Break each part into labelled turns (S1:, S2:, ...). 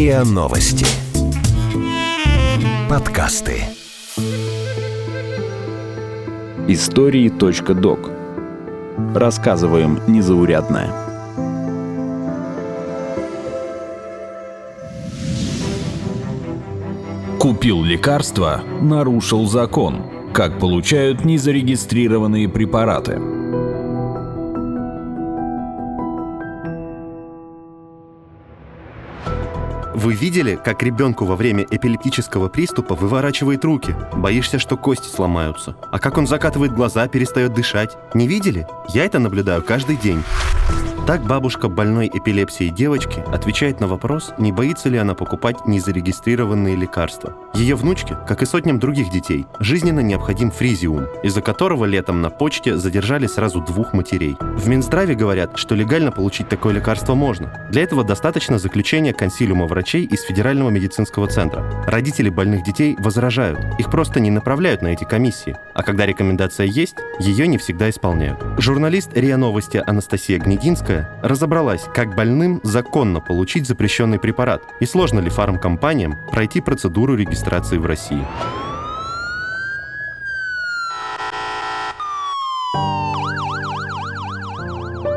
S1: РИА Новости. Подкасты.
S2: Истории.док. Рассказываем незаурядное. Купил лекарство, нарушил закон. Как получают незарегистрированные препараты.
S3: Вы видели, как ребенку во время эпилептического приступа выворачивает руки? Боишься, что кости сломаются. А как он закатывает глаза, перестает дышать? Не видели? Я это наблюдаю каждый день. Так бабушка больной эпилепсией девочки отвечает на вопрос, не боится ли она покупать незарегистрированные лекарства. Ее внучке, как и сотням других детей, жизненно необходим фризиум, из-за которого летом на почте задержали сразу двух матерей. В Минздраве говорят, что легально получить такое лекарство можно. Для этого достаточно заключения консилиума врачей из Федерального медицинского центра. Родители больных детей возражают, их просто не направляют на эти комиссии, а когда рекомендация есть, ее не всегда исполняют. Журналист РИА Новости Анастасия Гнединская разобралась, как больным законно получить запрещенный препарат и сложно ли фармкомпаниям пройти процедуру регистрации в России.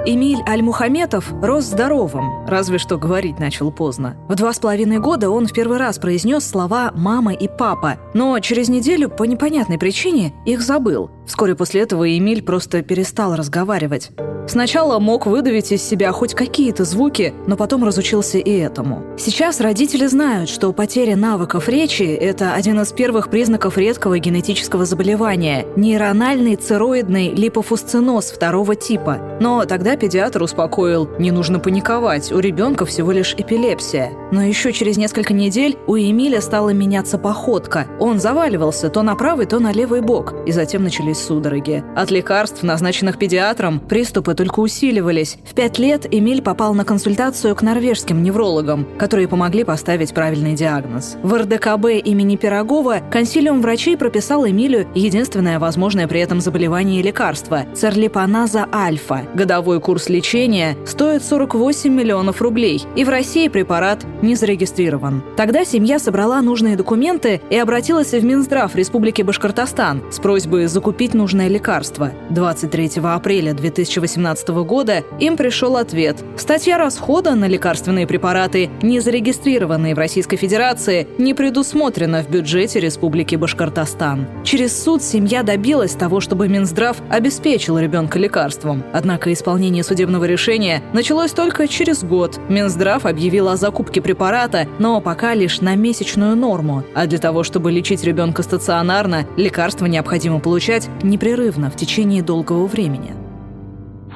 S4: Эмиль Аль-Мухаметов рос здоровым, разве что говорить начал поздно. В два с половиной года он в первый раз произнес слова «мама» и «папа», но через неделю по непонятной причине их забыл. Вскоре после этого Эмиль просто перестал разговаривать. Сначала мог выдавить из себя хоть какие-то звуки, но потом разучился и этому. Сейчас родители знают, что потеря навыков речи – это один из первых признаков редкого генетического заболевания – нейрональный цероидный липофусциноз второго типа. Но тогда педиатр успокоил – не нужно паниковать, у ребенка всего лишь эпилепсия. Но еще через несколько недель у Эмиля стала меняться походка. Он заваливался то на правый, то на левый бок, и затем начались судороги. От лекарств, назначенных педиатром, приступы только усиливались. В пять лет Эмиль попал на консультацию к норвежским неврологам, которые помогли поставить правильный диагноз. В РДКБ имени Пирогова консилиум врачей прописал Эмилю единственное возможное при этом заболевание и лекарство – церлипаназа альфа. Годовой курс лечения стоит 48 миллионов рублей, и в России препарат не зарегистрирован. Тогда семья собрала нужные документы и обратилась в Минздрав Республики Башкортостан с просьбой закупить нужное лекарство. 23 апреля 2018 2017 года им пришел ответ. Статья расхода на лекарственные препараты, не зарегистрированные в Российской Федерации, не предусмотрена в бюджете Республики Башкортостан. Через суд семья добилась того, чтобы Минздрав обеспечил ребенка лекарством. Однако исполнение судебного решения началось только через год. Минздрав объявил о закупке препарата, но пока лишь на месячную норму. А для того, чтобы лечить ребенка стационарно, лекарства необходимо получать непрерывно в течение долгого времени.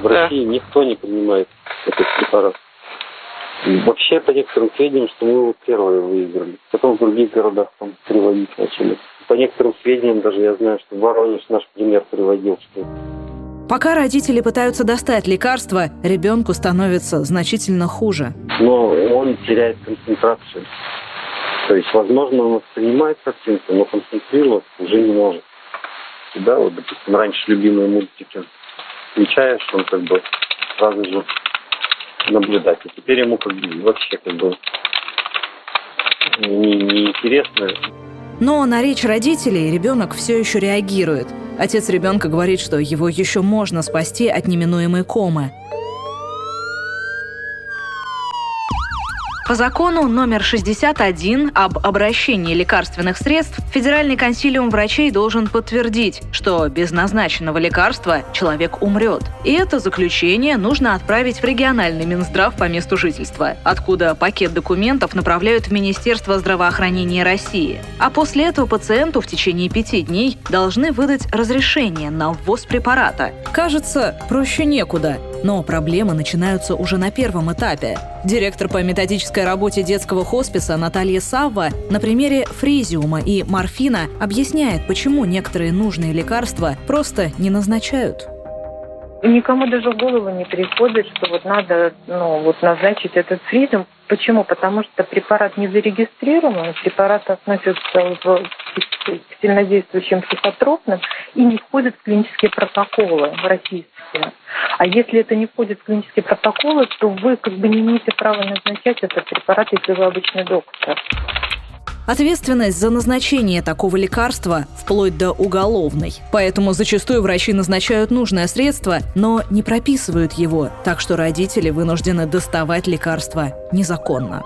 S5: В России никто не принимает этот препарат. Вообще, по некоторым сведениям, что мы вот первые выиграли. Потом в других городах там приводить начали. По некоторым сведениям даже я знаю, что Воронеж наш пример приводил, что
S4: Пока родители пытаются достать лекарства, ребенку становится значительно хуже.
S5: Но он теряет концентрацию. То есть, возможно, он воспринимает картинку, но концентрироваться уже не может. Да, вот, допустим, раньше любимые мультики включаешь, он как бы сразу же наблюдать. И теперь ему как бы вообще как бы не, не интересно.
S4: Но на речь родителей ребенок все еще реагирует. Отец ребенка говорит, что его еще можно спасти от неминуемой комы. По закону номер 61 об обращении лекарственных средств Федеральный консилиум врачей должен подтвердить, что без назначенного лекарства человек умрет. И это заключение нужно отправить в региональный Минздрав по месту жительства, откуда пакет документов направляют в Министерство здравоохранения России. А после этого пациенту в течение пяти дней должны выдать разрешение на ввоз препарата. Кажется, проще некуда. Но проблемы начинаются уже на первом этапе. Директор по методической работе детского хосписа Наталья Савва на примере фризиума и морфина объясняет, почему некоторые нужные лекарства просто не назначают.
S6: Никому даже в голову не приходит, что вот надо ну, вот назначить этот фризиум. Почему? Потому что препарат не зарегистрирован, препарат относится в сильнодействующим психотропным и не входят в клинические протоколы российские. А если это не входит в клинические протоколы, то вы как бы не имеете права назначать этот препарат, если вы обычный доктор.
S4: Ответственность за назначение такого лекарства вплоть до уголовной. Поэтому зачастую врачи назначают нужное средство, но не прописывают его, так что родители вынуждены доставать лекарство незаконно.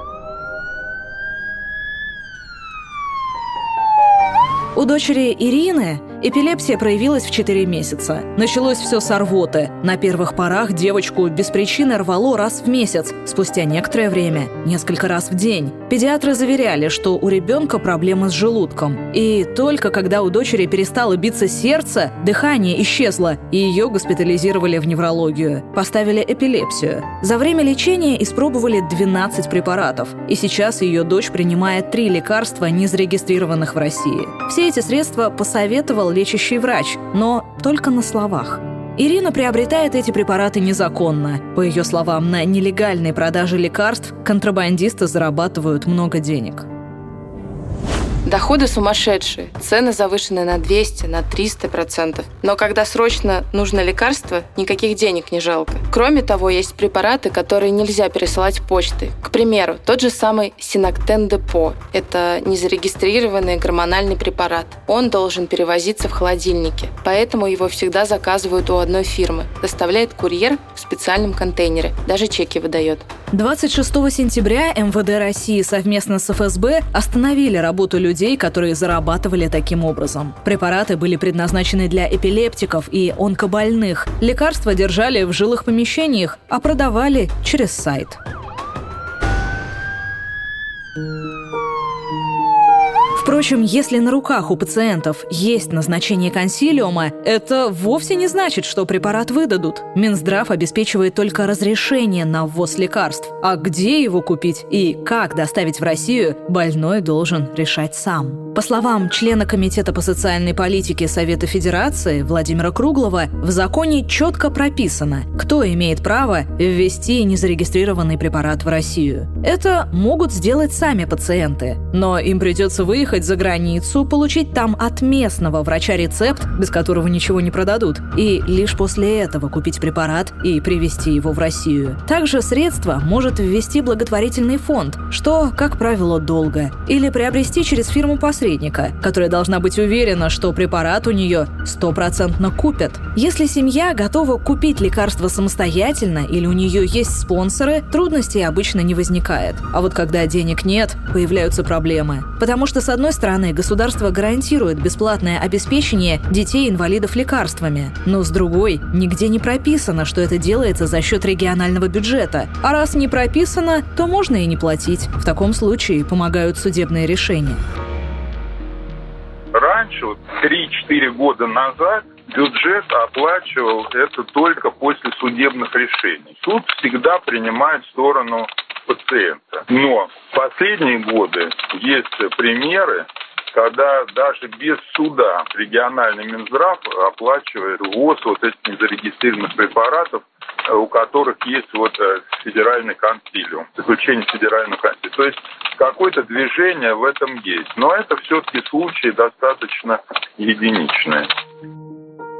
S4: У дочери Ирины Эпилепсия проявилась в 4 месяца. Началось все с рвоты. На первых порах девочку без причины рвало раз в месяц, спустя некоторое время – несколько раз в день. Педиатры заверяли, что у ребенка проблемы с желудком. И только когда у дочери перестало биться сердце, дыхание исчезло, и ее госпитализировали в неврологию. Поставили эпилепсию. За время лечения испробовали 12 препаратов. И сейчас ее дочь принимает три лекарства, не зарегистрированных в России. Все эти средства посоветовал лечащий врач, но только на словах. Ирина приобретает эти препараты незаконно. По ее словам, на нелегальной продаже лекарств контрабандисты зарабатывают много денег.
S1: Доходы сумасшедшие, цены завышены на 200, на 300 процентов. Но когда срочно нужно лекарство, никаких денег не жалко. Кроме того, есть препараты, которые нельзя пересылать почтой. К примеру, тот же самый Синоктен Депо. Это незарегистрированный гормональный препарат. Он должен перевозиться в холодильнике, поэтому его всегда заказывают у одной фирмы. Доставляет курьер специальном контейнере, даже чеки выдает.
S4: 26 сентября МВД России совместно с ФСБ остановили работу людей, которые зарабатывали таким образом. Препараты были предназначены для эпилептиков и онкобольных. Лекарства держали в жилых помещениях, а продавали через сайт. Впрочем, если на руках у пациентов есть назначение консилиума, это вовсе не значит, что препарат выдадут. Минздрав обеспечивает только разрешение на ввоз лекарств. А где его купить и как доставить в Россию, больной должен решать сам. По словам члена Комитета по социальной политике Совета Федерации Владимира Круглова, в законе четко прописано, кто имеет право ввести незарегистрированный препарат в Россию. Это могут сделать сами пациенты, но им придется выехать выехать за границу, получить там от местного врача рецепт, без которого ничего не продадут, и лишь после этого купить препарат и привезти его в Россию. Также средство может ввести благотворительный фонд, что, как правило, долго, или приобрести через фирму-посредника, которая должна быть уверена, что препарат у нее стопроцентно купят. Если семья готова купить лекарство самостоятельно или у нее есть спонсоры, трудностей обычно не возникает. А вот когда денег нет, появляются проблемы. Потому что, с одной одной стороны, государство гарантирует бесплатное обеспечение детей-инвалидов лекарствами, но с другой, нигде не прописано, что это делается за счет регионального бюджета. А раз не прописано, то можно и не платить. В таком случае помогают судебные решения.
S7: Раньше, 3-4 года назад, бюджет оплачивал это только после судебных решений. Суд всегда принимает сторону пациента. Но в последние годы есть примеры, когда даже без суда региональный Минздрав оплачивает ввоз вот этих незарегистрированных препаратов, у которых есть вот э, федеральный консилиум, заключение федерального консилиума. То есть какое-то движение в этом есть. Но это все-таки случаи достаточно единичные.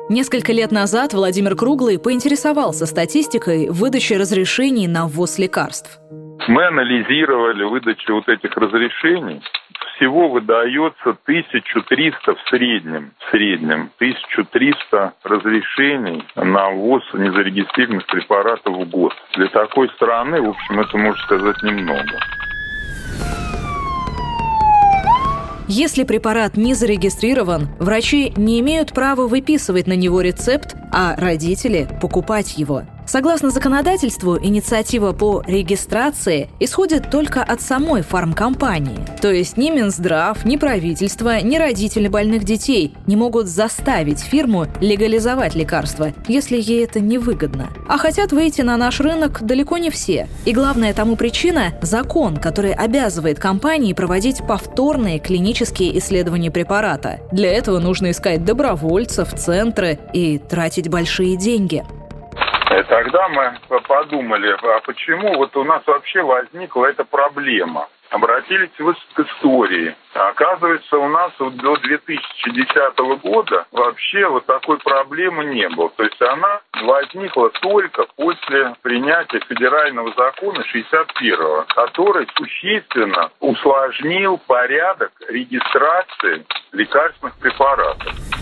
S4: Несколько лет назад Владимир Круглый поинтересовался статистикой выдачи разрешений на ввоз лекарств.
S7: Мы анализировали выдачу вот этих разрешений. Всего выдается 1300 в среднем, в среднем 1300 разрешений на ввоз незарегистрированных препаратов в год. Для такой страны, в общем, это, можно сказать, немного.
S4: Если препарат не зарегистрирован, врачи не имеют права выписывать на него рецепт, а родители – покупать его. Согласно законодательству, инициатива по регистрации исходит только от самой фармкомпании. То есть ни Минздрав, ни правительство, ни родители больных детей не могут заставить фирму легализовать лекарства, если ей это невыгодно. А хотят выйти на наш рынок далеко не все. И главная тому причина – закон, который обязывает компании проводить повторные клинические исследования препарата. Для этого нужно искать добровольцев, центры и тратить большие деньги.
S7: Тогда мы подумали, а почему вот у нас вообще возникла эта проблема? обратились к истории. Оказывается, у нас вот до 2010 года вообще вот такой проблемы не было. То есть она возникла только после принятия федерального закона 61-го, который существенно усложнил порядок регистрации лекарственных препаратов.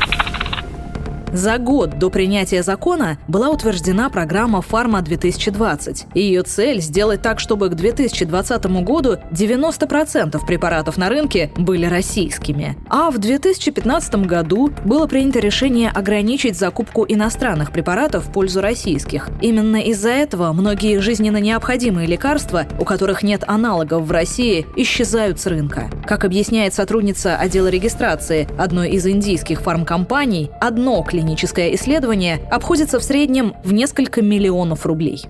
S4: За год до принятия закона была утверждена программа «Фарма-2020». Ее цель – сделать так, чтобы к 2020 году 90% препаратов на рынке были российскими. А в 2015 году было принято решение ограничить закупку иностранных препаратов в пользу российских. Именно из-за этого многие жизненно необходимые лекарства, у которых нет аналогов в России, исчезают с рынка. Как объясняет сотрудница отдела регистрации одной из индийских фармкомпаний, одно клиническое клиническое исследование обходится в среднем в несколько миллионов рублей.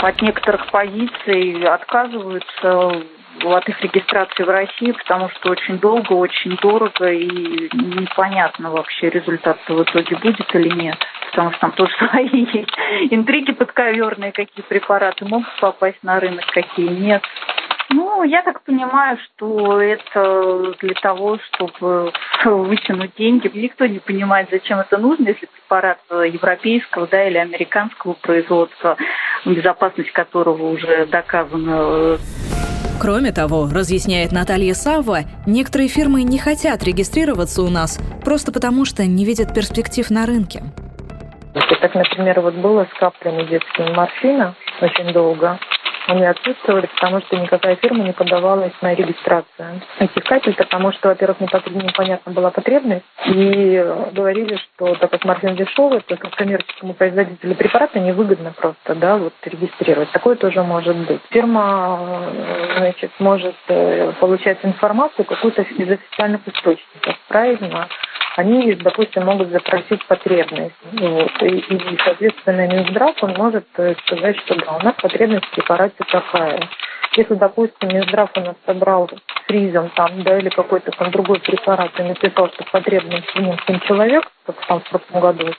S6: От некоторых позиций отказываются от их регистрации в России, потому что очень долго, очень дорого и непонятно вообще результат в итоге будет или нет. Потому что там тоже свои интриги подковерные, какие препараты могут попасть на рынок, какие нет. Ну, я так понимаю, что это для того, чтобы вытянуть деньги. Никто не понимает, зачем это нужно, если препарат европейского да, или американского производства, безопасность которого уже доказана.
S4: Кроме того, разъясняет Наталья Савва, некоторые фирмы не хотят регистрироваться у нас просто потому, что не видят перспектив на рынке.
S6: Так, например, вот было с каплями детскими морфина очень долго они отсутствовали, потому что никакая фирма не подавалась на регистрацию этих капель, потому что, во-первых, непонятна была потребность, и говорили, что так как морфин дешевый, то как коммерческому производителю препарата невыгодно просто да, вот, регистрировать. Такое тоже может быть. Фирма значит, может э, получать информацию какую-то из официальных источников, правильно? Они, допустим, могут запросить потребность. Вот. И, и, соответственно, Минздрав, он может э, сказать, что да, у нас потребность в препарате такая. Если, допустим, Минздрав у нас собрал фризом там, да, или какой-то там другой препарат и написал, что потребность в нем 7 человек, как там в прошлом году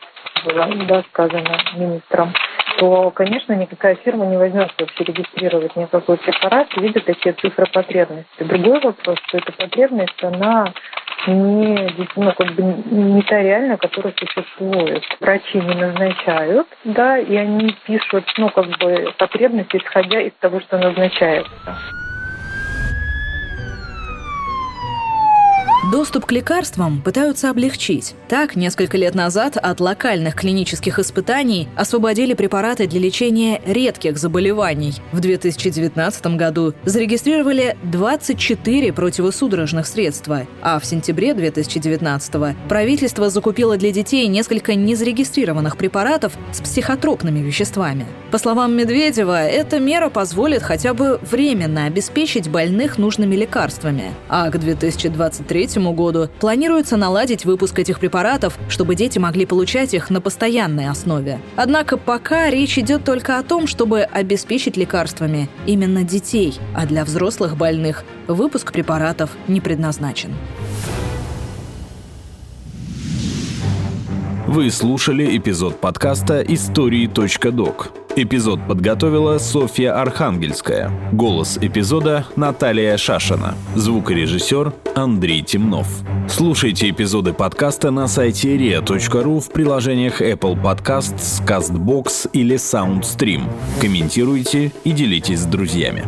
S6: было да, сказано министром, то, конечно, никакая фирма не возьмет вообще регистрировать никакой препарат, видя такие цифры потребности. Другой вопрос, что эта потребность, она не, ну, как бы не та реальная, которая существует. Врачи не назначают, да, и они пишут, ну, как бы потребности, исходя из того, что назначается.
S4: Доступ к лекарствам пытаются облегчить. Так, несколько лет назад от локальных клинических испытаний освободили препараты для лечения редких заболеваний. В 2019 году зарегистрировали 24 противосудорожных средства, а в сентябре 2019 правительство закупило для детей несколько незарегистрированных препаратов с психотропными веществами. По словам Медведева, эта мера позволит хотя бы временно обеспечить больных нужными лекарствами, а к 2023 году планируется наладить выпуск этих препаратов, чтобы дети могли получать их на постоянной основе. Однако пока речь идет только о том, чтобы обеспечить лекарствами именно детей, а для взрослых больных выпуск препаратов не предназначен.
S2: Вы слушали эпизод подкаста «Истории.док». Эпизод подготовила Софья Архангельская. Голос эпизода Наталья Шашина. Звукорежиссер Андрей Темнов. Слушайте эпизоды подкаста на сайте ria.ru в приложениях Apple Podcasts, CastBox или SoundStream. Комментируйте и делитесь с друзьями.